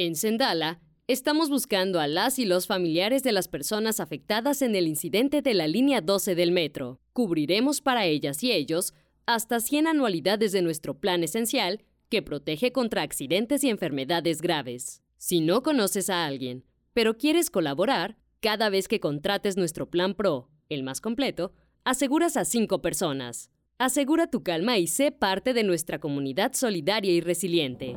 En Sendala, estamos buscando a las y los familiares de las personas afectadas en el incidente de la línea 12 del metro. Cubriremos para ellas y ellos hasta 100 anualidades de nuestro plan esencial que protege contra accidentes y enfermedades graves. Si no conoces a alguien, pero quieres colaborar, cada vez que contrates nuestro plan PRO, el más completo, aseguras a cinco personas. Asegura tu calma y sé parte de nuestra comunidad solidaria y resiliente.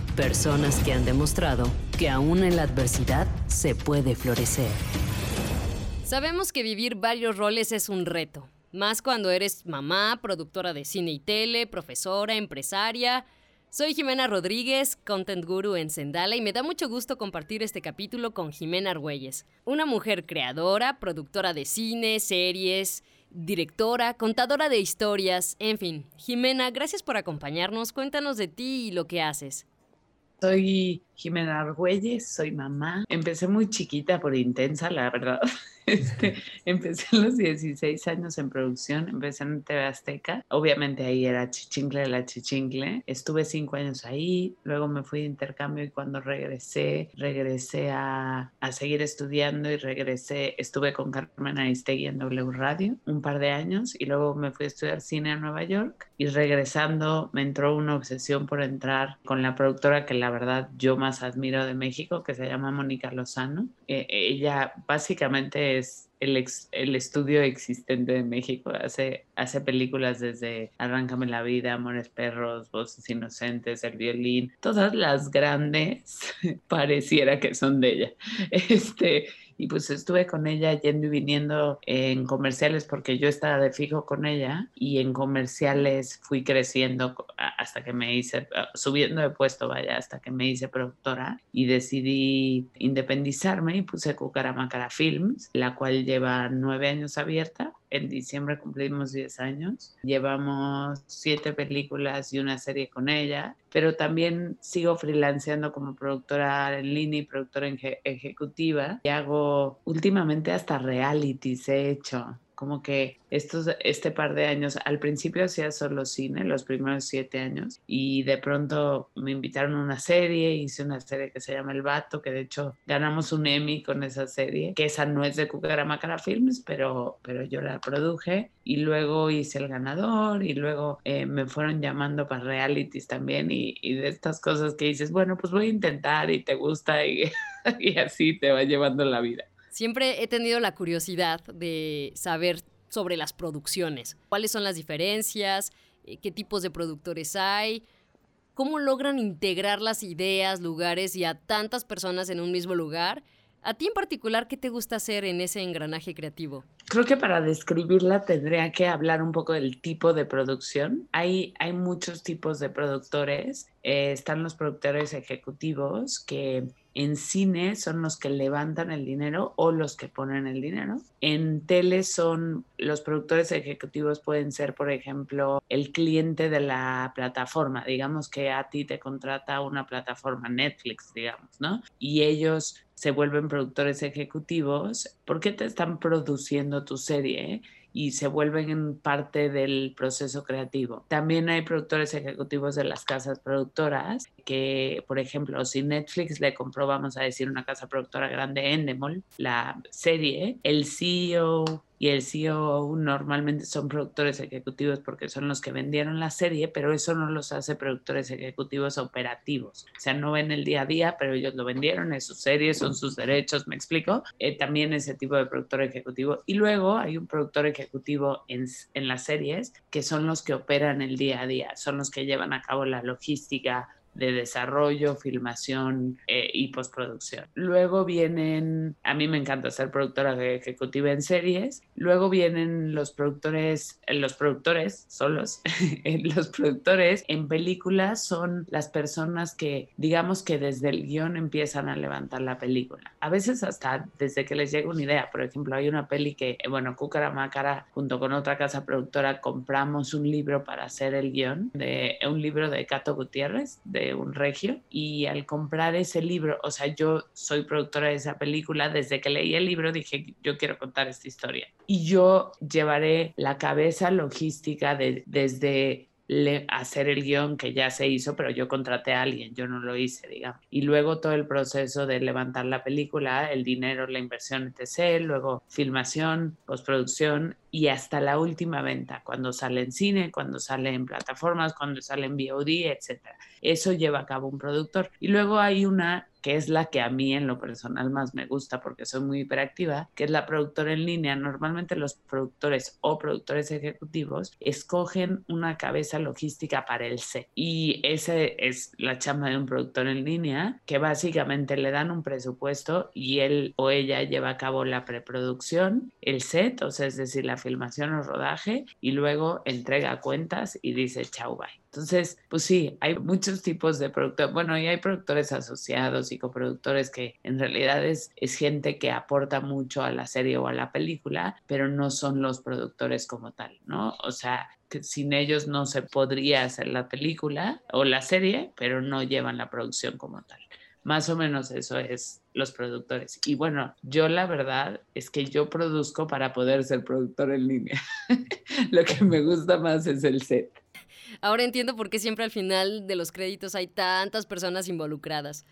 personas que han demostrado que aún en la adversidad se puede florecer. Sabemos que vivir varios roles es un reto, más cuando eres mamá, productora de cine y tele, profesora, empresaria. Soy Jimena Rodríguez, Content Guru en Sendala y me da mucho gusto compartir este capítulo con Jimena Argüelles, una mujer creadora, productora de cine, series, directora, contadora de historias, en fin. Jimena, gracias por acompañarnos. Cuéntanos de ti y lo que haces. Soy Jimena Argüelles, soy mamá. Empecé muy chiquita por intensa, la verdad. Este, empecé a los 16 años en producción, empecé en TV Azteca. Obviamente ahí era Chichincle de la Chichincle. Estuve cinco años ahí, luego me fui de intercambio y cuando regresé, regresé a, a seguir estudiando y regresé, estuve con Carmen Aristegui en W Radio un par de años y luego me fui a estudiar cine a Nueva York y regresando me entró una obsesión por entrar con la productora que la verdad yo más admiro de México, que se llama Mónica Lozano. Eh, ella básicamente es el, el, estudio existente de México. Hace, hace películas desde Arráncame la vida, Amores Perros, Voces Inocentes, El Violín. Todas las grandes pareciera que son de ella. Este, y pues estuve con ella yendo y viniendo en comerciales porque yo estaba de fijo con ella y en comerciales fui creciendo hasta que me hice, ah, subiendo de puesto, vaya, hasta que me hice productora y decidí independizarme y puse Cucaramacara Films, la cual lleva nueve años abierta en diciembre cumplimos 10 años. Llevamos siete películas y una serie con ella, pero también sigo freelanceando como productora en línea y productora ejecutiva. Y hago últimamente hasta realities he hecho como que estos, este par de años, al principio hacía solo cine, los primeros siete años, y de pronto me invitaron a una serie, hice una serie que se llama El Vato, que de hecho ganamos un Emmy con esa serie, que esa no es de Cucaramacara Films, pero, pero yo la produje, y luego hice El Ganador, y luego eh, me fueron llamando para realities también, y, y, de estas cosas que dices, bueno, pues voy a intentar y te gusta, y, y así te va llevando la vida. Siempre he tenido la curiosidad de saber sobre las producciones, cuáles son las diferencias, eh, qué tipos de productores hay, cómo logran integrar las ideas, lugares y a tantas personas en un mismo lugar. A ti en particular, ¿qué te gusta hacer en ese engranaje creativo? Creo que para describirla tendría que hablar un poco del tipo de producción. Hay, hay muchos tipos de productores. Eh, están los productores ejecutivos que en cine son los que levantan el dinero o los que ponen el dinero. En tele son los productores ejecutivos pueden ser, por ejemplo, el cliente de la plataforma. Digamos que a ti te contrata una plataforma Netflix, digamos, ¿no? Y ellos se vuelven productores ejecutivos porque te están produciendo tu serie y se vuelven parte del proceso creativo. También hay productores ejecutivos de las casas productoras que, por ejemplo, si Netflix le compró, vamos a decir, una casa productora grande, Endemol, la serie, el CEO y el CEO normalmente son productores ejecutivos porque son los que vendieron la serie, pero eso no los hace productores ejecutivos operativos. O sea, no ven el día a día, pero ellos lo vendieron, es su serie, son sus derechos, me explico. Eh, también ese tipo de productor ejecutivo. Y luego hay un productor ejecutivo en, en las series que son los que operan el día a día, son los que llevan a cabo la logística, de desarrollo, filmación eh, y postproducción. Luego vienen, a mí me encanta ser productora ejecutiva en series, luego vienen los productores, eh, los productores solos, los productores en películas son las personas que digamos que desde el guion empiezan a levantar la película. A veces hasta desde que les llega una idea, por ejemplo, hay una peli que, eh, bueno, Cúcara Mácara junto con otra casa productora compramos un libro para hacer el guion de un libro de Cato Gutiérrez, de un regio y al comprar ese libro, o sea, yo soy productora de esa película, desde que leí el libro dije, yo quiero contar esta historia. Y yo llevaré la cabeza logística de, desde hacer el guion que ya se hizo, pero yo contraté a alguien, yo no lo hice, digamos. Y luego todo el proceso de levantar la película, el dinero, la inversión, etc., luego filmación, postproducción y hasta la última venta, cuando sale en cine, cuando sale en plataformas, cuando sale en VOD, etc. Eso lleva a cabo un productor. Y luego hay una que es la que a mí en lo personal más me gusta porque soy muy hiperactiva, que es la productora en línea. Normalmente los productores o productores ejecutivos escogen una cabeza logística para el set y ese es la chamba de un productor en línea que básicamente le dan un presupuesto y él o ella lleva a cabo la preproducción, el set, o sea, es decir, la filmación o rodaje y luego entrega cuentas y dice chau bye. Entonces, pues sí, hay muchos tipos de productores. Bueno, y hay productores asociados y coproductores que en realidad es, es gente que aporta mucho a la serie o a la película, pero no son los productores como tal, ¿no? O sea, que sin ellos no se podría hacer la película o la serie, pero no llevan la producción como tal. Más o menos eso es los productores. Y bueno, yo la verdad es que yo produzco para poder ser productor en línea. Lo que me gusta más es el set. Ahora entiendo por qué siempre al final de los créditos hay tantas personas involucradas.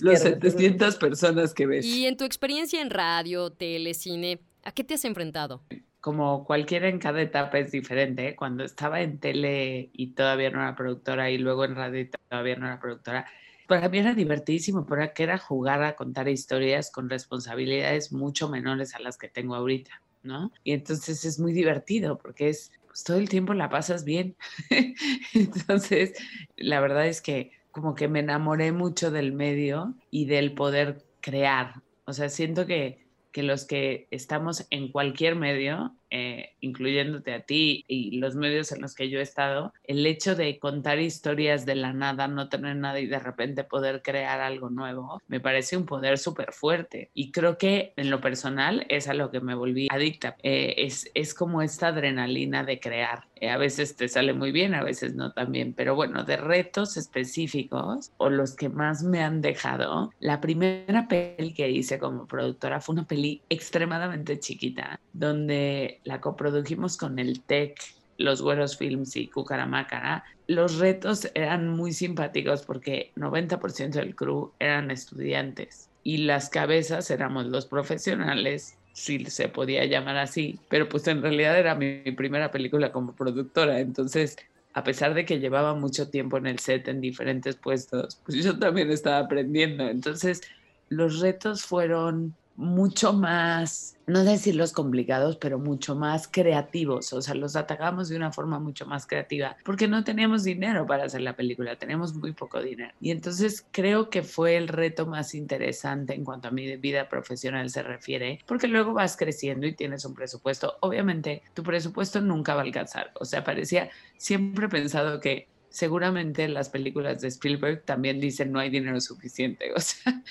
Los 700 personas que ves. Y en tu experiencia en radio, tele, cine, ¿a qué te has enfrentado? Como cualquiera en cada etapa es diferente. ¿eh? Cuando estaba en tele y todavía no era productora y luego en radio y todavía no era productora, para mí era divertidísimo porque era jugar a contar historias con responsabilidades mucho menores a las que tengo ahorita, ¿no? Y entonces es muy divertido porque es pues, todo el tiempo la pasas bien. Entonces, la verdad es que como que me enamoré mucho del medio y del poder crear. O sea, siento que, que los que estamos en cualquier medio eh, incluyéndote a ti y los medios en los que yo he estado, el hecho de contar historias de la nada, no tener nada y de repente poder crear algo nuevo, me parece un poder súper fuerte. Y creo que en lo personal es a lo que me volví adicta. Eh, es, es como esta adrenalina de crear. Eh, a veces te sale muy bien, a veces no tan bien, pero bueno, de retos específicos o los que más me han dejado, la primera peli que hice como productora fue una peli extremadamente chiquita, donde la coprodujimos con el TEC, los Güeros Films y Cucaramácara. Los retos eran muy simpáticos porque 90% del crew eran estudiantes y las cabezas éramos los profesionales, si se podía llamar así, pero pues en realidad era mi, mi primera película como productora, entonces a pesar de que llevaba mucho tiempo en el set en diferentes puestos, pues yo también estaba aprendiendo. Entonces, los retos fueron mucho más, no decir complicados, pero mucho más creativos. O sea, los atacamos de una forma mucho más creativa porque no teníamos dinero para hacer la película, tenemos muy poco dinero. Y entonces creo que fue el reto más interesante en cuanto a mi vida profesional se refiere, porque luego vas creciendo y tienes un presupuesto. Obviamente, tu presupuesto nunca va a alcanzar. O sea, parecía, siempre pensado que seguramente las películas de Spielberg también dicen no hay dinero suficiente. O sea,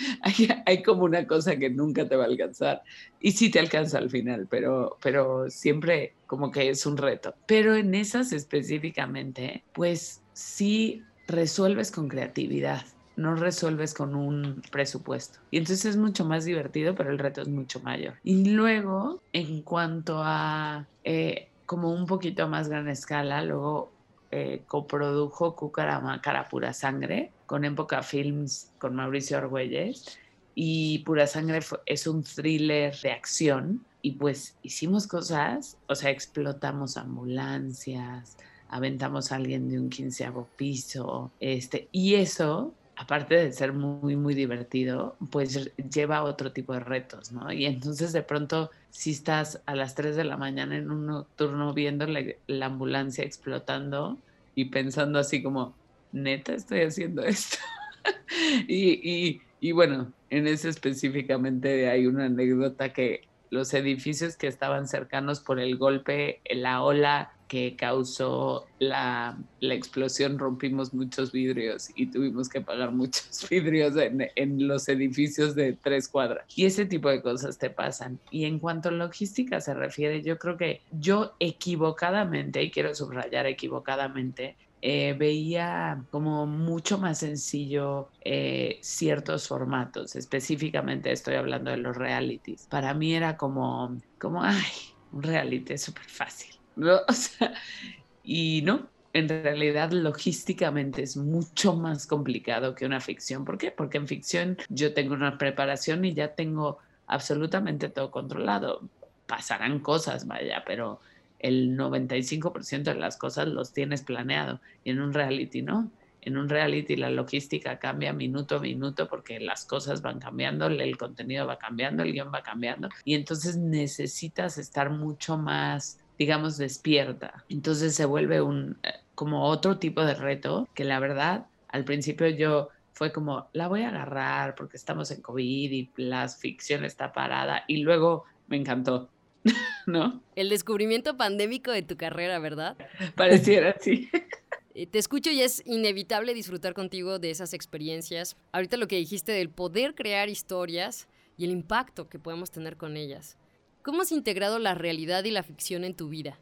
hay, como una cosa que nunca te va a alcanzar. Y sí te alcanza al final, pero, pero siempre como que es un reto. Pero en esas específicamente, pues sí resuelves con creatividad no resuelves con un presupuesto. Y entonces es mucho más divertido, pero el reto es mucho mayor. Y luego, en cuanto a eh, como un poquito a más gran escala, luego eh, coprodujo Cucaramácara Pura Sangre con Época Films con Mauricio Argüelles y Pura Sangre es un thriller de acción y pues hicimos cosas, o sea, explotamos ambulancias, aventamos a alguien de un quinceavo piso, este, y eso aparte de ser muy, muy divertido, pues lleva otro tipo de retos, ¿no? Y entonces de pronto, si estás a las 3 de la mañana en un turno viendo la, ambulancia explotando y pensando así como, neta estoy haciendo esto. y, y bueno, en ese específicamente hay una anécdota que los edificios que estaban cercanos por el golpe, la ola que causó la, explosión, rompimos muchos vidrios y tuvimos que pagar muchos vidrios en, en, los edificios de tres cuadras. Y ese tipo de cosas te pasan. Y en cuanto a logística se refiere, yo creo que yo equivocadamente, y quiero subrayar equivocadamente, eh, veía como mucho más sencillo eh, ciertos formatos, específicamente estoy hablando de los realities. Para mí era como, como ay, un reality es súper fácil, ¿no? y no, en realidad logísticamente es mucho más complicado que una ficción. ¿Por qué? Porque en ficción yo tengo una preparación y ya tengo absolutamente todo controlado. Pasarán cosas, vaya, pero el 95% de las cosas los tienes planeado. Y en un reality, ¿no? En un reality la logística cambia minuto a minuto porque las cosas van cambiando, el contenido va cambiando, el guion va cambiando. Y entonces necesitas estar mucho más, digamos, despierta. Entonces se vuelve un, eh, como otro tipo de reto que la verdad, al principio yo fue como, la voy a agarrar porque estamos en COVID y la ficción está parada. Y luego me encantó ¿no? El descubrimiento pandémico de tu carrera, ¿verdad? Pareciera, así. Eh, te escucho y es inevitable disfrutar contigo de esas experiencias. Ahorita lo que dijiste del poder crear historias y el impacto que podemos tener con ellas. ¿Cómo has integrado la realidad y la ficción en tu vida?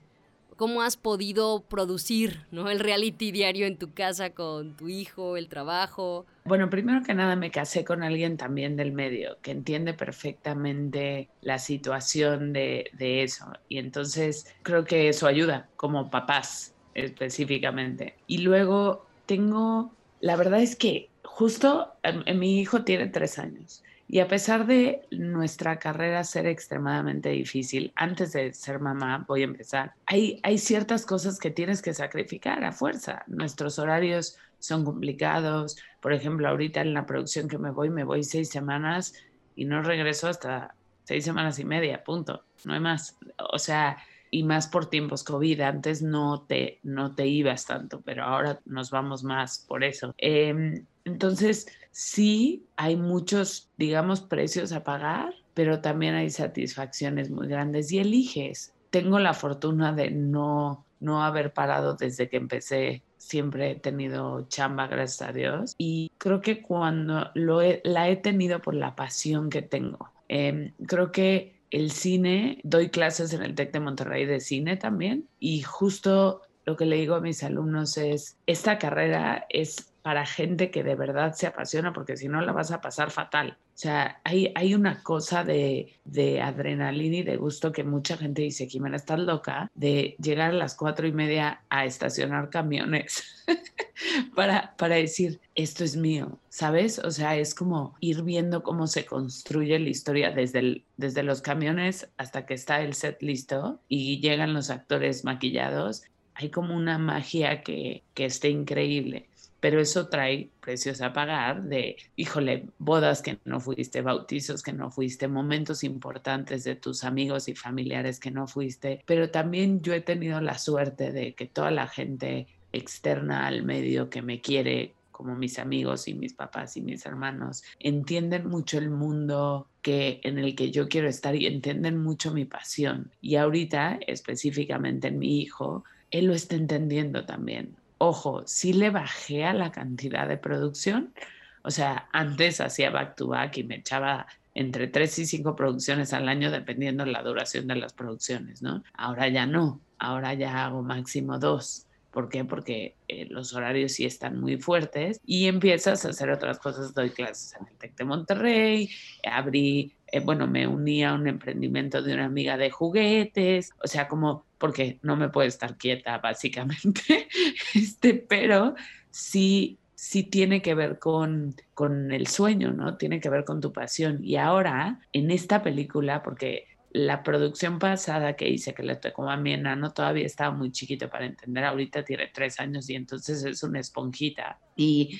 cómo has podido producir ¿no? el reality diario en tu casa con tu hijo, el trabajo. Bueno, primero que nada me casé con alguien también del medio que entiende perfectamente la situación de, de eso. Y entonces creo que eso ayuda como papás específicamente. Y luego tengo, la verdad es que justo mi hijo tiene tres años y a pesar de nuestra carrera ser extremadamente difícil, antes de ser mamá, voy a empezar, hay, ciertas cosas que tienes que sacrificar a fuerza. Nuestros horarios son complicados. Por ejemplo, ahorita en la producción que me voy, me voy seis semanas y no regreso hasta seis semanas y media, punto. No hay más. O sea, y más por tiempos COVID. Antes no te, no te ibas tanto, pero ahora nos vamos más por eso. Em, entonces, sí hay muchos, digamos, precios a pagar, pero también hay satisfacciones muy grandes y eliges. Tengo la fortuna de no, no haber parado desde que empecé. Siempre he tenido chamba, gracias a Dios. Y creo que cuando lo la he tenido por la pasión que tengo. Em, creo que el cine, doy clases en el TEC de Monterrey de cine también y justo lo que le digo a mis alumnos es, esta carrera es para gente que de verdad se apasiona, porque si no la vas a pasar fatal. O sea, hay, hay una cosa de, de adrenalina y de gusto que mucha gente dice, Jimena, estás loca, de llegar a las cuatro y media a estacionar camiones para, para decir, esto es mío, ¿sabes? O sea, es como ir viendo cómo se construye la historia desde, desde los camiones hasta que está el set listo y llegan los actores maquillados. Hay como una magia que, que esté increíble pero eso trae precios a pagar de, híjole, bodas que no fuiste, bautizos que no fuiste, momentos importantes de tus amigos y familiares que no fuiste, pero también yo he tenido la suerte de que toda la gente externa al medio que me quiere como mis amigos y mis papás y mis hermanos, entienden mucho el mundo que en el que yo quiero estar y entienden mucho mi pasión. Y ahorita, específicamente en mi hijo, él lo está entendiendo también. Ojo, sí le bajé a la cantidad de producción. O sea, antes hacía back to back y me echaba entre tres y cinco producciones al año dependiendo la duración de las producciones, ¿no? Ahora ya no, ahora ya hago máximo dos. ¿Por qué? Porque eh, los horarios sí están muy fuertes y empiezas a hacer otras cosas. Doy clases en el TEC de Monterrey, abrí, eh, bueno, me uní a un emprendimiento de una amiga de juguetes, o sea, como porque no me puedo estar quieta, básicamente, este, pero sí, sí tiene que ver con, con el sueño, ¿no? Tiene que ver con tu pasión. Y ahora, en esta película, porque la producción pasada que hice, que le tocó a mi enano, todavía estaba muy chiquito para entender, ahorita tiene tres años y entonces es una esponjita. Y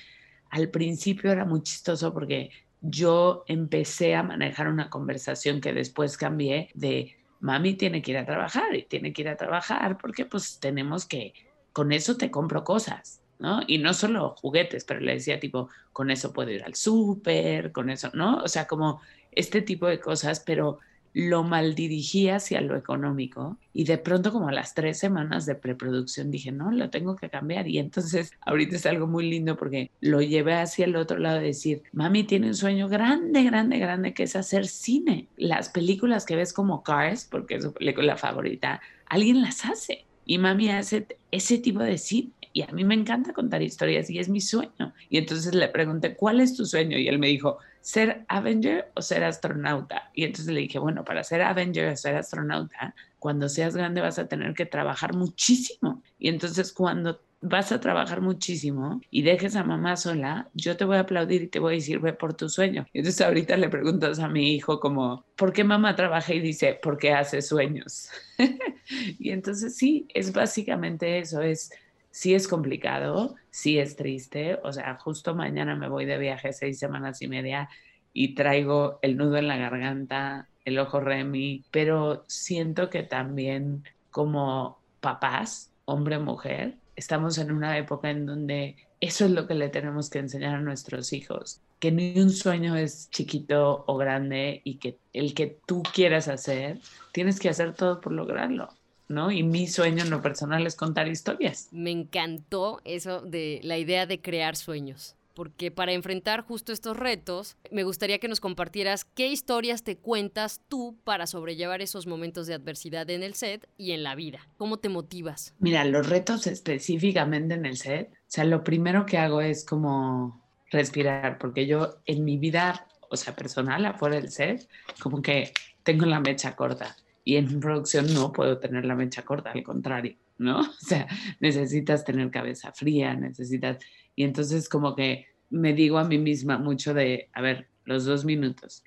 al principio era muy chistoso porque yo empecé a manejar una conversación que después cambié de mami tiene que ir a trabajar y tiene que ir a trabajar porque pues tenemos que, con eso te compro cosas. ¿no? Y no solo juguetes, pero le decía tipo, con eso puedo ir al súper, con eso, ¿no? O sea, como este tipo de cosas, pero lo mal dirigí hacia lo económico y de pronto como a las tres semanas de preproducción dije, no, lo tengo que cambiar y entonces ahorita es algo muy lindo porque lo llevé hacia el otro lado de decir, mami tiene un sueño grande, grande, grande que es hacer cine. Las películas que ves como Cars, porque es su película favorita, alguien las hace y mami hace ese tipo de cine y a mí me encanta contar historias y es mi sueño. Y entonces le pregunté, ¿cuál es tu sueño? Y él me dijo, ¿ser Avenger o ser astronauta? Y entonces le dije, bueno, para ser Avenger o ser astronauta, cuando seas grande vas a tener que trabajar muchísimo. Y entonces cuando vas a trabajar muchísimo y dejes a mamá sola, yo te voy a aplaudir y te voy a decir, ve por tu sueño. Y entonces ahorita le preguntas a mi hijo como, ¿por qué mamá trabaja? Y dice, porque hace sueños. y entonces sí, es básicamente eso, es sí es complicado, sí es triste, o sea, justo mañana me voy de viaje seis semanas y media y traigo el nudo en la garganta, el ojo remi, pero siento que también como papás, hombre, mujer, estamos en una época en donde eso es lo que le tenemos que enseñar a nuestros hijos, que ni un sueño es chiquito o grande y que el que tú quieras hacer, tienes que hacer todo por lograrlo. ¿No? Y mi sueño en lo personal es contar historias. Me encantó eso de la idea de crear sueños. Porque para enfrentar justo estos retos, me gustaría que nos compartieras qué historias te cuentas tú para sobrellevar esos momentos de adversidad en el set y en la vida. ¿Cómo te motivas? Mira, los retos específicamente en el set, o sea, lo primero que hago es como respirar, porque yo en mi vida, o sea, personal, afuera del set, como que tengo la mecha corta y en producción no puedo tener la mecha corta, al contrario, ¿no? O sea, necesitas tener cabeza fría, necesitas... Y entonces como que me digo a mí misma mucho de, a ver, los dos minutos,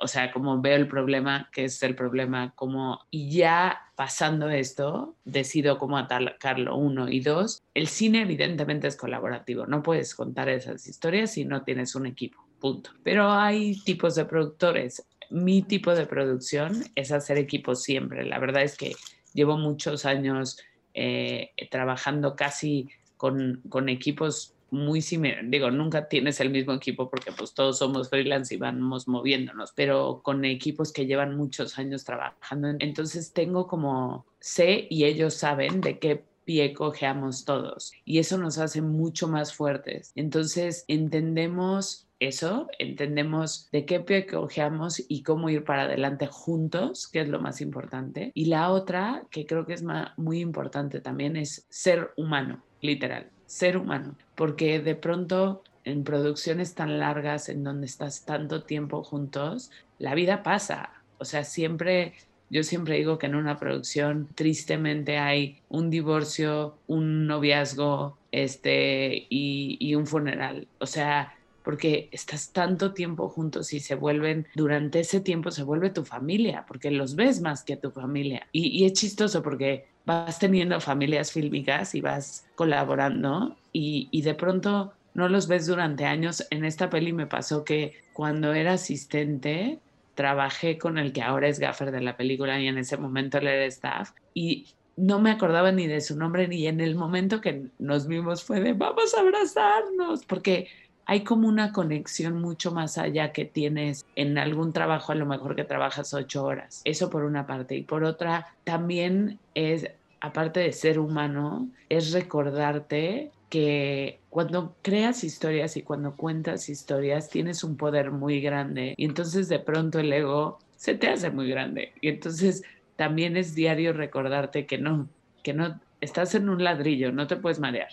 o sea, como veo el problema, qué es el problema, como, y ya pasando esto, decido cómo atacarlo, uno, y dos, el cine evidentemente es colaborativo, no puedes contar esas historias si no tienes un equipo, punto. Pero hay tipos de productores, mi tipo de producción es hacer equipos siempre. La verdad es que llevo muchos años eh, trabajando casi con, con equipos muy similares. Digo, nunca tienes el mismo equipo porque pues todos somos freelance y vamos moviéndonos, pero con equipos que llevan muchos años trabajando. Entonces tengo como, sé y ellos saben de qué pie cojeamos todos y eso nos hace mucho más fuertes. Entonces entendemos eso, entendemos de qué pie cojeamos y cómo ir para adelante juntos, que es lo más importante. Y la otra, que creo que es muy importante también, es ser humano, literal, ser humano, porque de pronto en producciones tan largas en donde estás tanto tiempo juntos, la vida pasa. O sea, siempre yo siempre digo que en una producción tristemente hay un divorcio, un noviazgo este, y, y, un funeral. O sea, porque estás tanto tiempo juntos y se vuelven, durante ese tiempo se vuelve tu familia, porque los ves más que tu familia. Y, es chistoso porque vas teniendo familias fílmicas y vas colaborando y, y de pronto no los ves durante años. En esta peli me pasó que cuando era asistente, trabajé con el que ahora es gaffer de la película y en ese momento él era staff y no me acordaba ni de su nombre ni en el momento que nos vimos fue de vamos a abrazarnos porque hay como una conexión mucho más allá que tienes en algún trabajo, a lo mejor que trabajas ocho horas. Eso por una parte. Y por otra, también es, aparte de ser humano, es recordarte que cuando creas historias y cuando cuentas historias tienes un poder muy grande y entonces de pronto el ego se te hace muy grande. Y entonces también es diario recordarte que no, que no, estás en un ladrillo, no te puedes marear,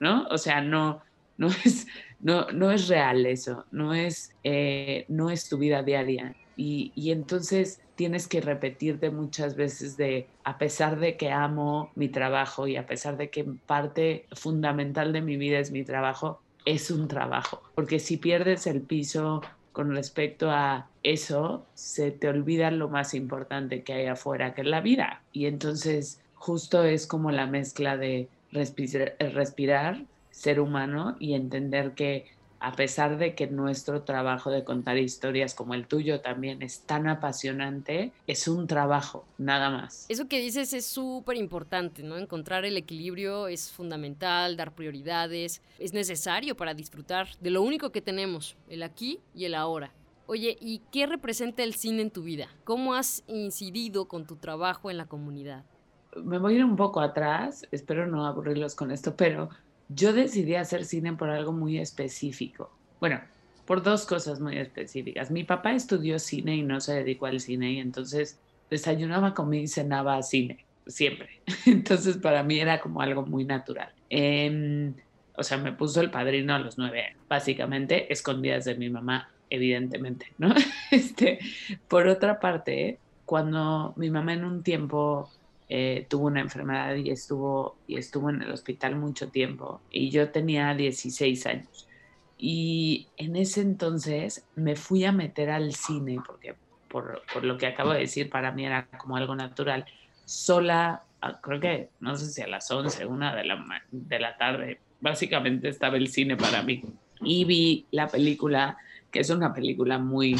¿no? O sea, no, no es, no, no es real eso, no es, eh, no es tu vida diaria. Y, y, entonces tienes que repetirte muchas veces de, a pesar de que amo mi trabajo y a pesar de que parte fundamental de mi vida es mi trabajo, es un trabajo. Porque si pierdes el piso con respecto a eso, se te olvida lo más importante que hay afuera, que es la vida. Y entonces justo es como la mezcla de respirar, respirar ser humano y entender que a pesar de que nuestro trabajo de contar historias como el tuyo también es tan apasionante, es un trabajo, nada más. Eso que dices es súper importante, ¿no? Encontrar el equilibrio es fundamental, dar prioridades, es necesario para disfrutar de lo único que tenemos, el aquí y el ahora. Oye, ¿y qué representa el cine en tu vida? ¿Cómo has incidido con tu trabajo en la comunidad? Me voy a ir un poco atrás, espero no aburrirlos con esto, pero yo decidí hacer cine por algo muy específico. Bueno, por dos cosas muy específicas. Mi papá estudió cine y no se dedicó al cine y entonces desayunaba, comía y cenaba cine, siempre. Entonces para mí era como algo muy natural. Em, o sea, me puso el padrino a los nueve años, básicamente escondidas de mi mamá, evidentemente, ¿no? Este, por otra parte, cuando mi mamá en un tiempo eh, tuvo una enfermedad y estuvo, y estuvo en el hospital mucho tiempo. Y yo tenía 16 años. Y en ese entonces me fui a meter al cine, porque por, por lo que acabo de decir, para mí era como algo natural, sola, creo que, no sé si a las 11, una de la, de la tarde, básicamente estaba el cine para mí. Y vi la película, que es una película muy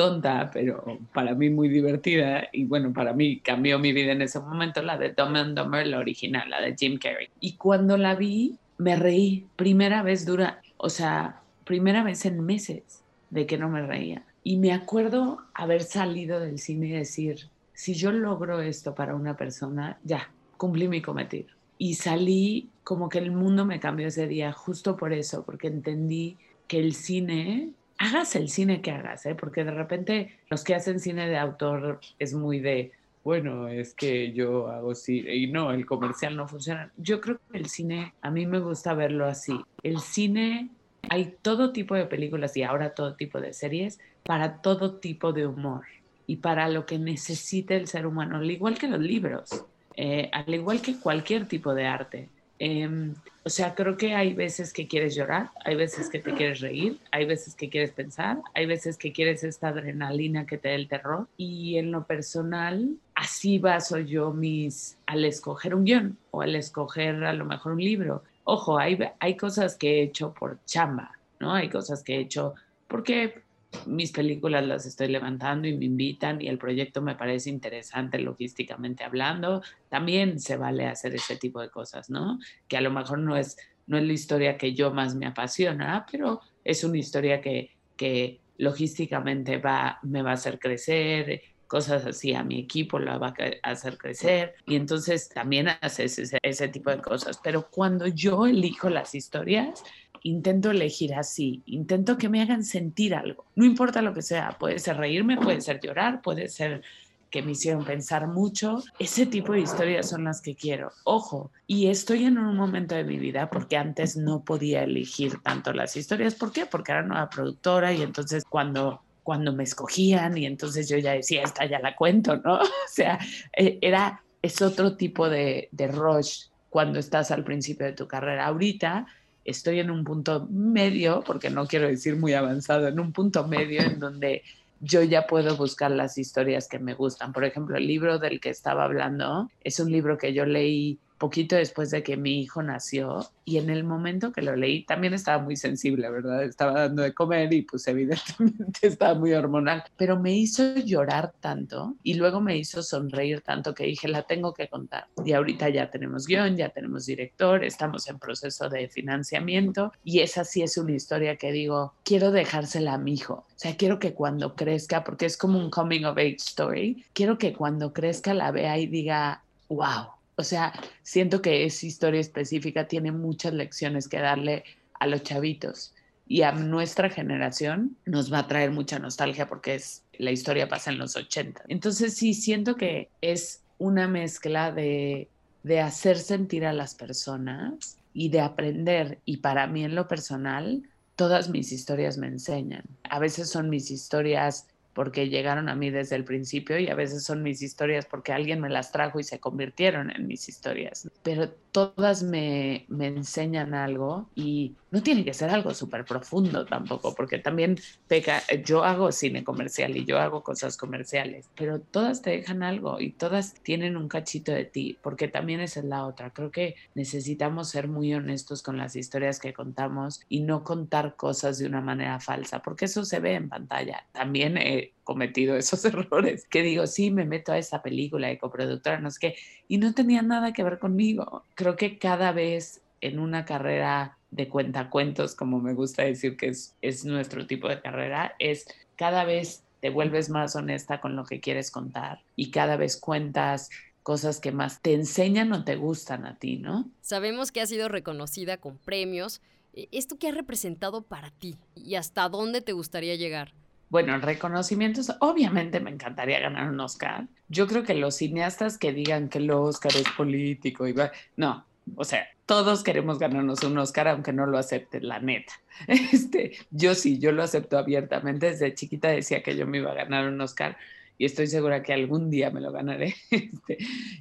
tonta, pero para mí muy divertida. Y bueno, para mí cambió mi vida en ese momento, la de Dumb and Dumber, la original, la de Jim Carrey. Y cuando la vi, me reí. Primera vez dura, o sea, primera vez en meses de que no me reía. Y me acuerdo haber salido del cine y decir, si yo logro esto para una persona, ya, cumplí mi cometido. Y salí como que el mundo me cambió ese día justo por eso, porque entendí que el cine hagas el cine que hagas, ¿eh? porque de repente los que hacen cine de autor es muy de, bueno, es que yo hago cine y no, el comercial no funciona. Yo creo que el cine, a mí me gusta verlo así. El cine, hay todo tipo de películas y ahora todo tipo de series para todo tipo de humor y para lo que necesite el ser humano, al igual que los libros, eh, al igual que cualquier tipo de arte. Em, o sea, creo que hay veces que quieres llorar, hay veces que te quieres reír, hay veces que quieres pensar, hay veces que quieres esta adrenalina que te da el terror. Y en lo personal, así baso yo mis, al escoger un guion o al escoger a lo mejor un libro. Ojo, hay, hay cosas que he hecho por chamba, ¿no? Hay cosas que he hecho porque mis películas las estoy levantando y me invitan y el proyecto me parece interesante logísticamente hablando, también se vale hacer ese tipo de cosas, ¿no? Que a lo mejor no es, no es la historia que yo más me apasiona, pero es una historia que, que logísticamente va, me va a hacer crecer, cosas así, a mi equipo lo va a hacer crecer y entonces también haces ese, ese tipo de cosas. Pero cuando yo elijo las historias, intento elegir así, intento que me hagan sentir algo, no importa lo que sea, puede ser reírme, puede ser llorar, puede ser que me hicieron pensar mucho, ese tipo de historias son las que quiero. Ojo, y estoy en un momento de mi vida porque antes no podía elegir tanto las historias, ¿por qué? Porque era nueva productora y entonces cuando cuando me escogían y entonces yo ya decía, esta ya la cuento, ¿no? O sea, e, era, es otro tipo de, de rush cuando estás al principio de tu carrera. Ahorita estoy en un punto medio, porque no quiero decir muy avanzado, en un punto medio en donde yo ya puedo buscar las historias que me gustan. Por ejemplo, el libro del que estaba hablando es un libro que yo leí poquito después de que mi hijo nació y en el momento que lo leí también estaba muy sensible, ¿verdad? Estaba dando de comer y pues evidentemente estaba muy hormonal, pero me hizo llorar tanto y luego me hizo sonreír tanto que dije, la tengo que contar. Y ahorita ya tenemos guion, ya tenemos director, estamos en proceso de financiamiento y esa sí es una historia que digo, quiero dejársela a mi hijo. O sea, quiero que cuando crezca, porque es como un coming of age story, quiero que cuando crezca la vea y diga, wow, o sea, siento que esa historia específica tiene muchas lecciones que darle a los chavitos y a nuestra generación nos va a traer mucha nostalgia porque es la historia pasa en los 80. Entonces sí siento que es una mezcla de, de hacer sentir a las personas y de aprender. Y para mí en lo personal, todas mis historias me enseñan. A veces son mis historias porque llegaron a mí desde el principio y a veces son mis historias porque alguien me las trajo y se convirtieron en mis historias. Pero todas me, me enseñan algo y no tiene que ser algo súper profundo tampoco, porque también peca, yo hago cine comercial y yo hago cosas comerciales, pero todas te dejan algo y todas tienen un cachito de ti, porque también esa es la otra. Creo que necesitamos ser muy honestos con las historias que contamos y no contar cosas de una manera falsa, porque eso se ve en pantalla. También he cometido esos errores, que digo, sí, me meto a esa película de coproductora, no sé qué, y no tenía nada que ver conmigo. Creo que cada vez en una carrera de cuentacuentos, como me gusta decir que es, es nuestro tipo de carrera, es cada vez te vuelves más honesta con lo que quieres contar y cada vez cuentas cosas que más te enseñan o te gustan a ti, ¿no? Sabemos que has sido reconocida con premios. E, ¿Esto qué ha representado para ti y hasta dónde te gustaría llegar? Bueno, reconocimientos, obviamente me encantaría ganar un Oscar. Yo creo que los cineastas que digan que el Oscar es político y va, no, o sea, todos queremos ganarnos un Oscar, aunque no lo acepten, la neta. Este, yo sí, yo lo acepto abiertamente. Desde chiquita decía que yo me iba a ganar un Oscar y estoy segura que algún día me lo ganaré. Este,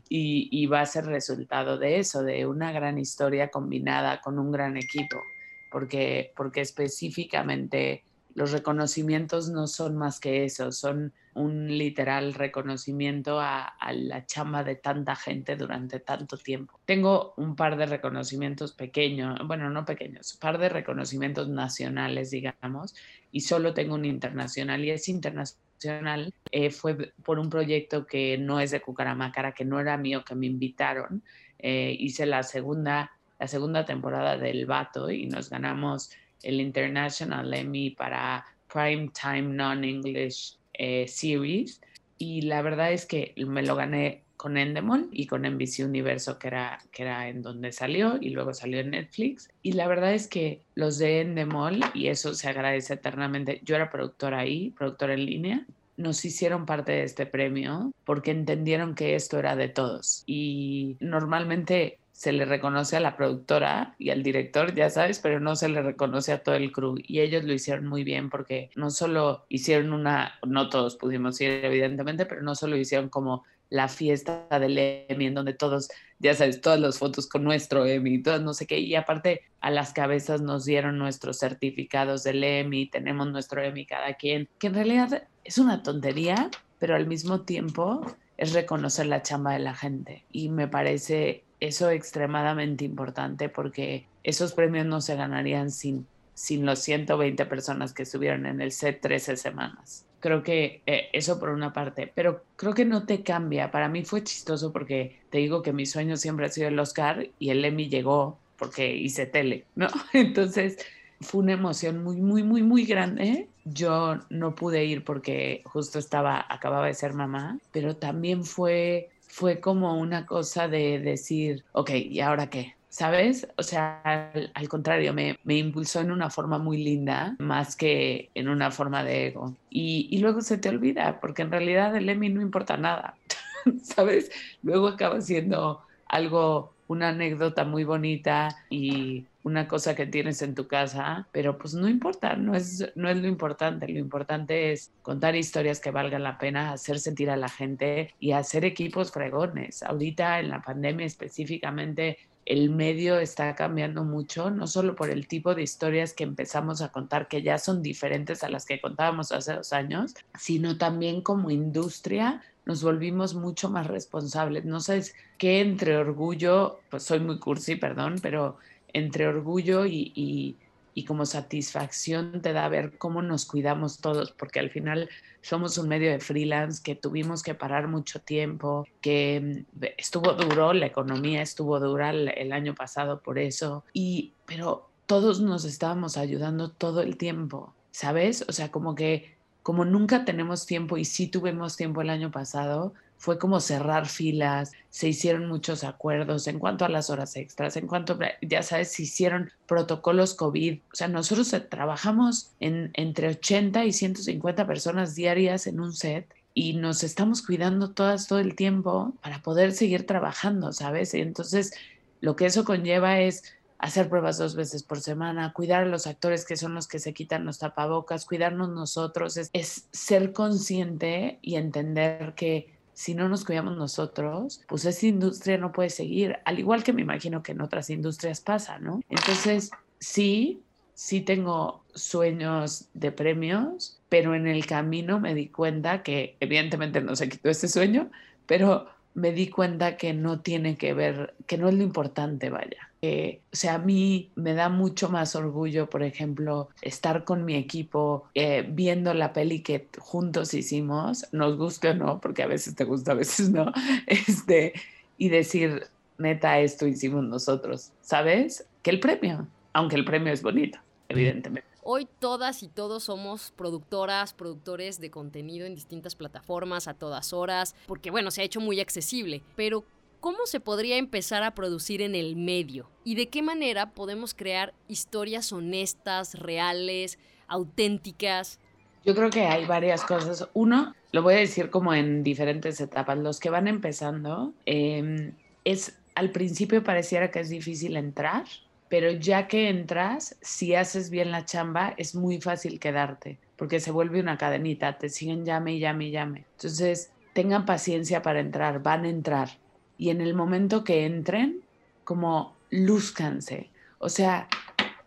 y, y va a ser resultado de eso, de una gran historia combinada con un gran equipo, porque, porque específicamente los reconocimientos no son más que eso, son un literal reconocimiento a, la chamba de tanta gente durante tanto tiempo. Tengo un par de reconocimientos pequeños, bueno, no pequeños, un par de reconocimientos nacionales, digamos, y solo tengo un internacional y es internacional. Eh, fue por un proyecto que no es de Cucaramácara, que no era mío, que me invitaron. Eh, hice la segunda, la segunda temporada del Vato y nos ganamos el International Emmy para Prime Time Non-English eh, Series. Y la verdad es que me lo gané con Endemol y con NBC Universo, que era, que era en donde salió, y luego salió en Netflix. Y la verdad es que los de Endemol, y eso se agradece eternamente, yo era productora ahí, productora en línea, nos hicieron parte de este premio porque entendieron que esto era de todos. Y normalmente se le reconoce a la productora y al director, ya sabes, pero no se le reconoce a todo el crew. Y ellos lo hicieron muy bien porque no solo hicieron una, no todos pudimos ir evidentemente, pero no solo hicieron como la fiesta del Emmy en donde todos, ya sabes, todas las fotos con nuestro Emmy, todas no sé qué, y aparte a las cabezas nos dieron nuestros certificados del Emmy, tenemos nuestro Emmy cada quien, que en realidad es una tontería, pero al mismo tiempo es reconocer la chamba de la gente y me parece eso extremadamente importante porque esos premios no se ganarían sin, sin los 120 personas que estuvieron en el set 13 semanas. Creo que eh, eso por una parte, pero creo que no te cambia. Para mí fue chistoso porque te digo que mi sueño siempre ha sido el Oscar y el Emmy llegó porque hice tele, ¿no? Entonces fue una emoción muy, muy, muy, muy grande. Yo no pude ir porque justo estaba, acababa de ser mamá, pero también fue fue como una cosa de decir, ok, ¿y ahora qué? ¿Sabes? O sea, al, contrario, me, me, impulsó en una forma muy linda, más que en una forma de ego. Y, y luego se te olvida, porque en realidad el Emmy no importa nada, ¿sabes? Luego acaba siendo algo, una anécdota muy bonita y una cosa que tienes en tu casa, pero pues no importa, no es, no es lo importante, lo importante es contar historias que valgan la pena, hacer sentir a la gente y hacer equipos fregones. Ahorita en la pandemia específicamente el medio está cambiando mucho, no solo por el tipo de historias que empezamos a contar, que ya son diferentes a las que contábamos hace dos años, sino también como industria nos volvimos mucho más responsables. No sabes qué entre orgullo, pues soy muy cursi, perdón, pero entre orgullo y, como satisfacción te da ver cómo nos cuidamos todos, porque al final somos un medio de freelance que tuvimos que parar mucho tiempo, que mm, estuvo duro, la economía estuvo dura el, año pasado por eso, y, pero todos nos estábamos ayudando todo el tiempo, ¿sabes? O sea, como que como nunca tenemos tiempo y sí tuvimos tiempo el año pasado, fue como cerrar filas, se hicieron muchos acuerdos en cuanto a las horas extras, en cuanto, ya sabes, se hicieron protocolos COVID. O sea, nosotros trabajamos en, entre 80 y 150 personas diarias en un set y nos estamos cuidando todas todo el tiempo para poder seguir trabajando, ¿sabes? Y entonces, lo que eso conlleva es hacer pruebas dos veces por semana, cuidar a los actores que son los que se quitan los tapabocas, cuidarnos nosotros, es ser consciente y entender que si no nos cuidamos nosotros, pues esa industria no puede seguir, al igual que me imagino que en otras industrias pasa, ¿no? Entonces, sí, sí tengo sueños de premios, pero en el camino me di cuenta que evidentemente no se quitó ese sueño, pero me di cuenta que no tiene que ver, que no es lo importante, vaya. o sea, a mí me da mucho más orgullo, por ejemplo, estar con mi equipo eh, viendo la peli que juntos hicimos, nos guste o no, porque a veces te gusta, a veces no, este, y decir, neta, esto hicimos nosotros, ¿sabes? Que el premio, aunque el premio es bonito, evidentemente. Hoy todas y todos somos productoras, productores de contenido en distintas plataformas a todas horas, porque bueno, se ha hecho muy accesible, pero ¿cómo se podría empezar a producir en el medio? ¿Y de qué manera podemos crear historias honestas, reales, auténticas? Yo creo que hay varias cosas. Uno, lo voy a decir como en diferentes etapas. Los que van empezando, em, es al principio pareciera que es difícil entrar, pero ya que entras, si haces bien la chamba, es muy fácil quedarte, porque se vuelve una cadenita, te siguen llame y llame y llame. Entonces, tengan paciencia para entrar, van a entrar. Y en el momento que entren, como lúzcanse. O sea,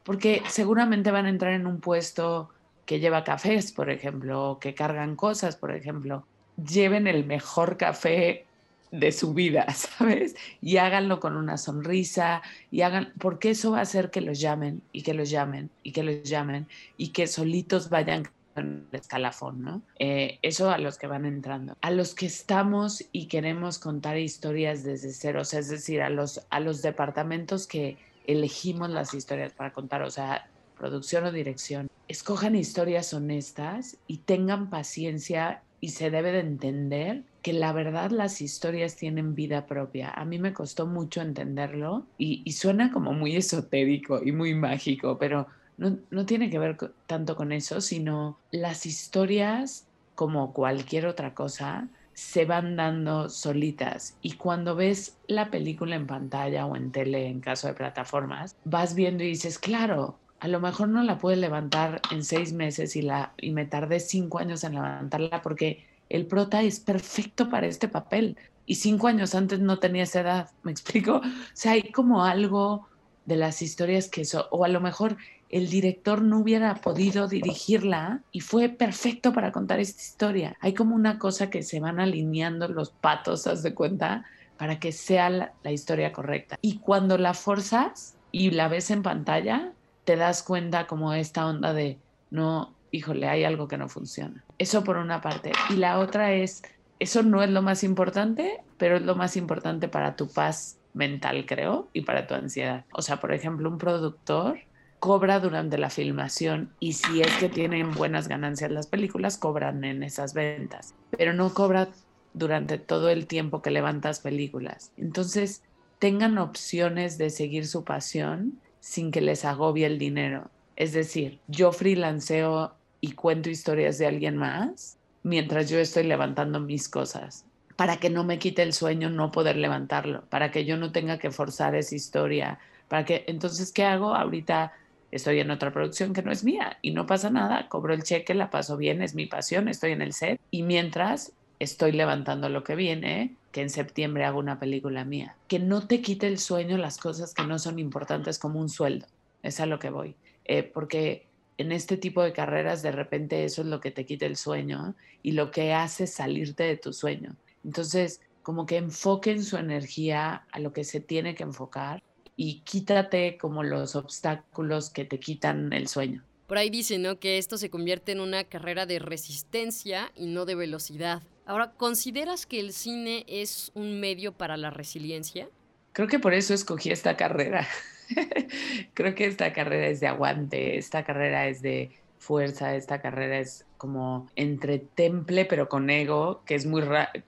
porque seguramente van a entrar en un puesto que lleva cafés, por ejemplo, o que cargan cosas, por ejemplo. Lleven el mejor café de su vida, ¿sabes? Y háganlo con una sonrisa y hagan, porque eso va a hacer que los llamen y que los llamen y que los llamen y que solitos vayan en el escalafón, ¿no? Eh, eso a los que van entrando. A los que estamos y queremos contar historias desde cero, o sea, es decir, a los, a los departamentos que elegimos las historias para contar, o sea, producción o dirección, escojan historias honestas y tengan paciencia y se debe de entender que la verdad las historias tienen vida propia. A mí me costó mucho entenderlo y, suena como muy esotérico y muy mágico, pero no, no tiene que ver tanto con eso, sino las historias, como cualquier otra cosa, se van dando solitas y cuando ves la película en pantalla o en tele en caso de plataformas, vas viendo y dices, claro, a lo mejor no la pude levantar en seis meses y, me tardé cinco años en levantarla porque el prota es perfecto para este papel y cinco años antes no tenía esa edad, ¿me explico? O sea, hay como algo de las historias que eso, o a lo mejor el director no hubiera podido dirigirla y fue perfecto para contar esta historia. Hay como una cosa que se van alineando los patos, haz de cuenta, para que sea la, la historia correcta. Y cuando la forzas y la ves en pantalla, te das cuenta como esta onda de, no, híjole, hay algo que no funciona. Eso por una parte. Y la otra es, eso no es lo más importante, pero es lo más importante para tu paz mental, creo, y para tu ansiedad. O sea, por ejemplo, un productor cobra durante la filmación y si es que tienen buenas ganancias las películas, cobran en esas ventas, pero no cobra durante todo el tiempo que levantas películas. Entonces, tengan opciones de seguir su pasión sin que les agobie el dinero. Es decir, yo freelanceo y cuento historias de alguien más mientras yo estoy levantando mis cosas, para que no me quite el sueño no poder levantarlo, para que yo no tenga que forzar esa historia, para que entonces ¿qué hago? Ahorita estoy en otra producción que no es mía y no pasa nada, cobro el cheque, la paso bien, es mi pasión, estoy en el set y mientras estoy levantando lo que viene, que en septiembre hago una película mía. Que no te quite el sueño las cosas que no son importantes como un sueldo. Es a lo que voy. Eh, porque en este tipo de carreras de repente eso es lo que te quita el sueño y lo que hace salirte de tu sueño. Entonces, como que enfoquen su energía a lo que se tiene que enfocar y quítate como los obstáculos que te quitan el sueño. Por ahí dicen, ¿no? Que esto se convierte en una carrera de resistencia y no de velocidad. Ahora, ¿consideras que el cine es un medio para la resiliencia? Creo que por eso escogí esta carrera. Creo que esta carrera es de aguante, esta carrera es de fuerza, esta carrera es como entre temple pero con ego, que es muy,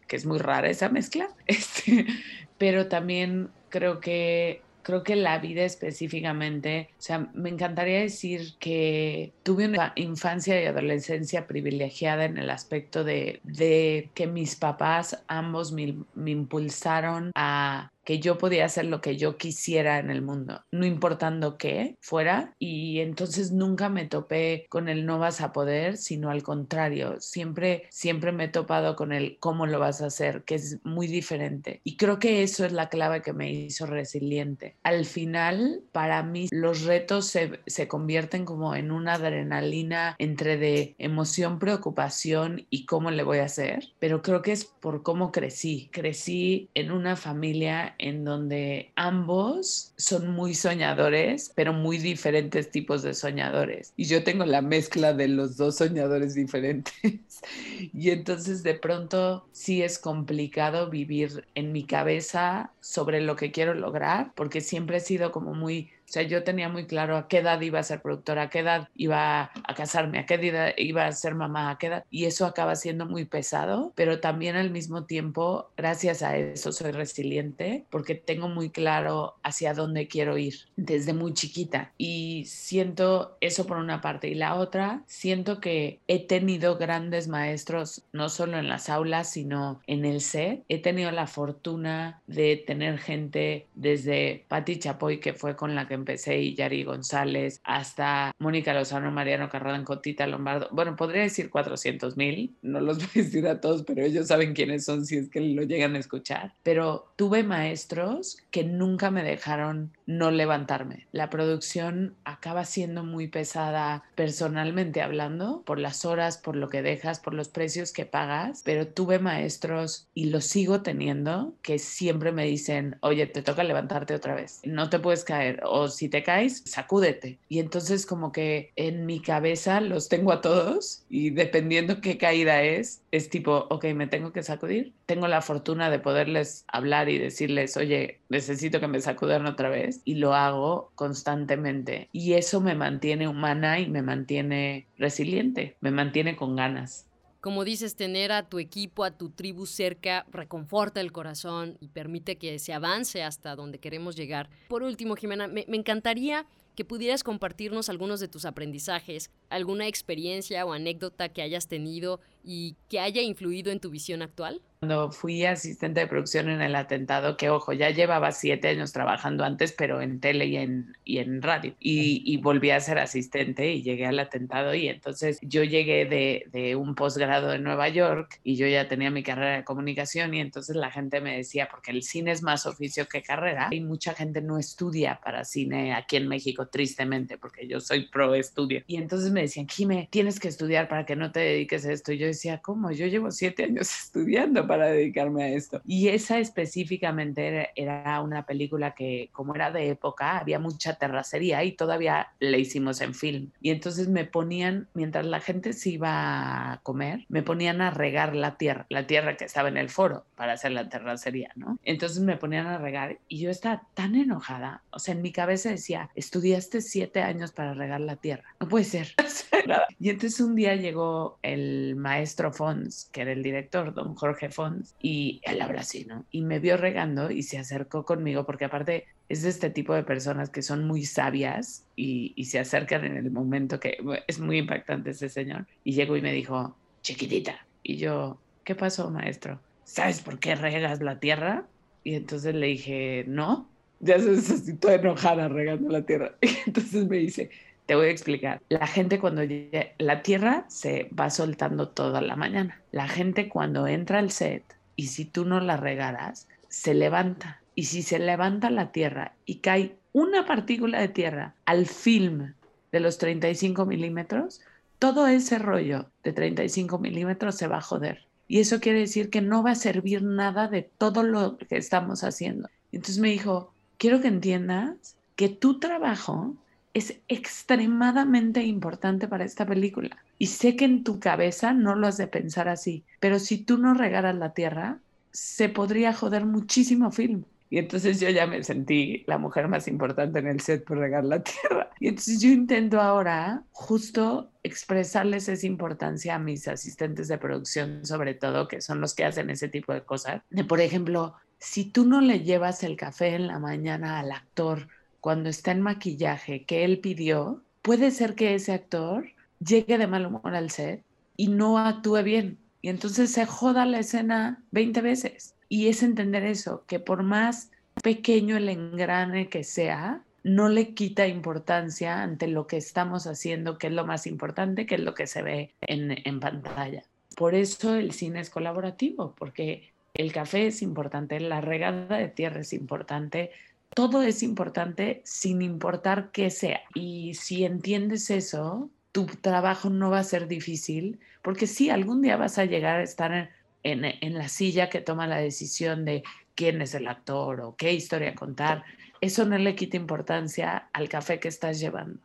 que es muy rara esa mezcla. Este, pero también creo que creo que la vida específicamente, o sea, me encantaría decir que tuve una infancia y adolescencia privilegiada en el aspecto de, que mis papás ambos me impulsaron a que yo podía hacer lo que yo quisiera en el mundo, no importando qué fuera. Y entonces nunca me topé con el no vas a poder, sino al contrario, siempre, siempre me he topado con el cómo lo vas a hacer, que es muy diferente. Y creo que eso es la clave que me hizo resiliente. Al final, para mí, los retos se, se convierten como en una adrenalina entre de emoción, preocupación y cómo le voy a hacer. Pero creo que es por cómo crecí. Crecí en una familia en donde ambos son muy soñadores, pero muy diferentes tipos de soñadores. Y yo tengo la mezcla de los dos soñadores diferentes. y entonces de pronto sí es complicado vivir en mi cabeza sobre lo que quiero lograr, porque siempre he sido como muy sea, yo tenía muy claro a qué edad iba a ser productora, a qué edad iba a casarme, a qué edad iba a ser mamá, a qué edad. Y eso acaba siendo muy pesado, pero también al mismo tiempo, gracias a eso soy resiliente porque tengo muy claro hacia dónde quiero ir desde muy chiquita. Y siento eso por una parte. Y la otra, siento que he tenido grandes maestros, no solo en las aulas, sino en el set. He tenido la fortuna de tener gente desde Patti Chapoy, que fue con la que empecé y Yari González, hasta Mónica Lozano, Mariano Carrada, Cotita Lombardo. Bueno, podría decir 400 mil, no los voy a decir a todos, pero ellos saben quiénes son si es que lo llegan a escuchar. Pero tuve maestros que nunca me dejaron no levantarme. La producción acaba siendo muy pesada personalmente hablando, por las horas, por lo que dejas, por los precios que pagas, pero tuve maestros y los sigo teniendo que siempre me dicen, oye, te toca levantarte otra vez, no te puedes caer o si te caes, sacúdete. Y entonces como que en mi cabeza los tengo a todos y dependiendo qué caída es, es tipo, ok, me tengo que sacudir. Tengo la fortuna de poderles hablar y decirles, oye, necesito que me sacudan otra vez y lo hago constantemente. Y eso me mantiene humana y me mantiene resiliente, me mantiene con ganas. Como dices, tener a tu equipo, a tu tribu cerca, reconforta el corazón y permite que se avance hasta donde queremos llegar. Por último, Jimena, me, encantaría que pudieras compartirnos algunos de tus aprendizajes, alguna experiencia o anécdota que hayas tenido y que haya influido en tu visión actual cuando fui asistente de producción en el atentado, que ojo, ya llevaba siete años trabajando antes, pero en tele y en, y en radio. Y, volví a ser asistente y llegué al atentado y entonces yo llegué de, de un posgrado en Nueva York y yo ya tenía mi carrera de comunicación y entonces la gente me decía, porque el cine es más oficio que carrera y mucha gente no estudia para cine aquí en México, tristemente, porque yo soy pro estudio. Y entonces me decían, Jime, tienes que estudiar para que no te dediques a esto. Y yo decía, ¿cómo? Yo llevo siete años estudiando para dedicarme a esto. Y esa específicamente era una película que, como era de época, había mucha terracería y todavía la hicimos en film. Y entonces me ponían, mientras la gente se iba a comer, me ponían a regar la tierra, la tierra que estaba en el foro para hacer la terracería, ¿no? Entonces me ponían a regar y yo estaba tan enojada, o sea, en mi cabeza decía, estudiaste siete años para regar la tierra, no puede ser. y entonces un día llegó el maestro Fons, que era el director, don Jorge Fons, y él habla así, ¿no? Y me vio regando y se acercó conmigo porque aparte es de este tipo de personas que son muy sabias y, se acercan en el momento que es muy impactante ese señor. Y llegó y me dijo, chiquitita. Y yo, ¿qué pasó, maestro? ¿Sabes por qué regas la tierra? Y entonces le dije, no, ya se necesitó enojada regando la tierra. Y entonces me dice, te voy a explicar. La gente cuando la tierra se va soltando toda la mañana. La gente cuando entra al set y si tú no la regaras, se levanta. Y si se levanta la tierra y cae una partícula de tierra al film de los 35 milímetros, todo ese rollo de 35 milímetros se va a joder. Y eso quiere decir que no va a servir nada de todo lo que estamos haciendo. Entonces me dijo, quiero que entiendas que tu trabajo es extremadamente importante para esta película. Y sé que en tu cabeza no lo has de pensar así, pero si tú no regaras la tierra, se podría joder muchísimo film. Y entonces yo ya me sentí la mujer más importante en el set por regar la tierra. Y entonces yo intento ahora justo expresarles esa importancia a mis asistentes de producción, sobre todo, que son los que hacen ese tipo de cosas. De, por ejemplo, si tú no le llevas el café en la mañana al actor cuando está en maquillaje que él pidió, puede ser que ese actor llegue de mal humor al set y no actúe bien. Y entonces se joda la escena 20 veces. Y es entender eso, que por más pequeño el engrane que sea, no le quita importancia ante lo que estamos haciendo, que es lo más importante, que es lo que se ve en, en pantalla. Por eso el cine es colaborativo, porque el café es importante, la regada de tierra es importante, todo es importante sin importar qué sea. Y si entiendes eso, tu trabajo no va a ser difícil, porque sí, algún día vas a llegar a estar en, en, la silla que toma la decisión de quién es el actor o qué historia contar. Eso no le quita importancia al café que estás llevando.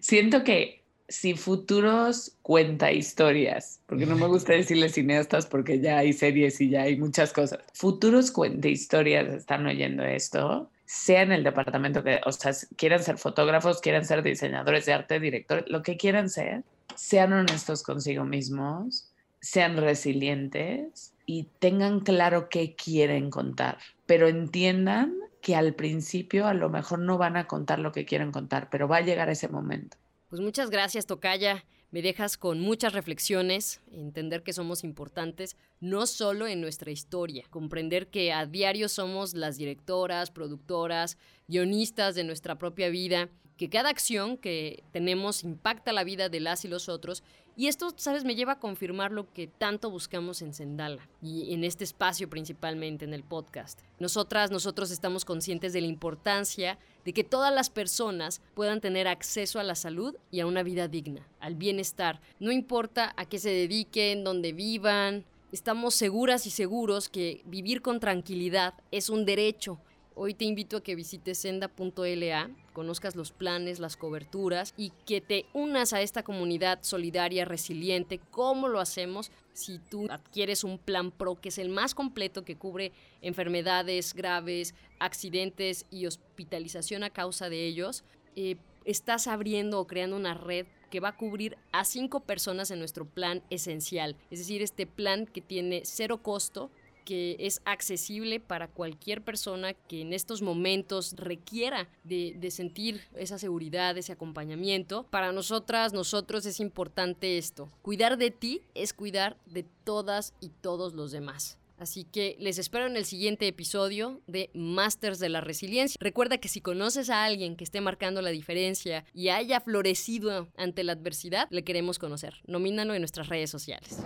Siento que si futuros cuenta historias, porque no me gusta decirle cineastas porque ya hay series y ya hay muchas cosas. Futuros cuenta historias están oyendo esto sea en el departamento que, o sea, quieran ser fotógrafos, quieran ser diseñadores de arte, directores, lo que quieran ser, sean honestos consigo mismos, sean resilientes y tengan claro qué quieren contar, pero entiendan que al principio a lo mejor no van a contar lo que quieren contar, pero va a llegar ese momento. Pues muchas gracias, Tocaya me dejas con muchas reflexiones, entender que somos importantes no solo en nuestra historia, comprender que a diario somos las directoras, productoras, guionistas de nuestra propia vida, que cada acción que tenemos impacta la vida de las y los otros y esto, sabes, me lleva a confirmar lo que tanto buscamos en Sendala y en este espacio principalmente, en el podcast. Nosotras, nosotros estamos conscientes de la importancia de que todas las personas puedan tener acceso a la salud y a una vida digna, al bienestar. No importa a qué se dediquen, dónde vivan, estamos seguras y seguros que vivir con tranquilidad es un derecho Hoy te invito a que visites senda.la, conozcas los planes, las coberturas y que te unas a esta comunidad solidaria, resiliente. ¿Cómo lo hacemos? Si tú adquieres un plan PRO, que es el más completo que cubre enfermedades graves, accidentes y hospitalización a causa de ellos, eh, estás abriendo o creando una red que va a cubrir a cinco personas en nuestro plan esencial. Es decir, este plan que tiene cero costo que es accesible para cualquier persona que en estos momentos requiera de, de, sentir esa seguridad, ese acompañamiento. Para nosotras, nosotros es importante esto. Cuidar de ti es cuidar de todas y todos los demás. Así que les espero en el siguiente episodio de Masters de la Resiliencia. Recuerda que si conoces a alguien que esté marcando la diferencia y haya florecido ante la adversidad, le queremos conocer. Nomínalo en nuestras redes sociales.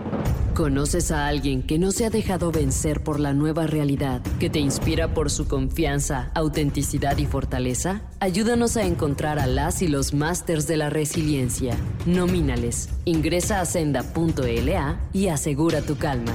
¿Conoces a alguien que no se ha dejado vencer por la nueva realidad, que te inspira por su confianza, autenticidad y fortaleza? Ayúdanos a encontrar a las y los másters de la resiliencia. Nomínales. Ingresa a senda.la y asegura tu calma.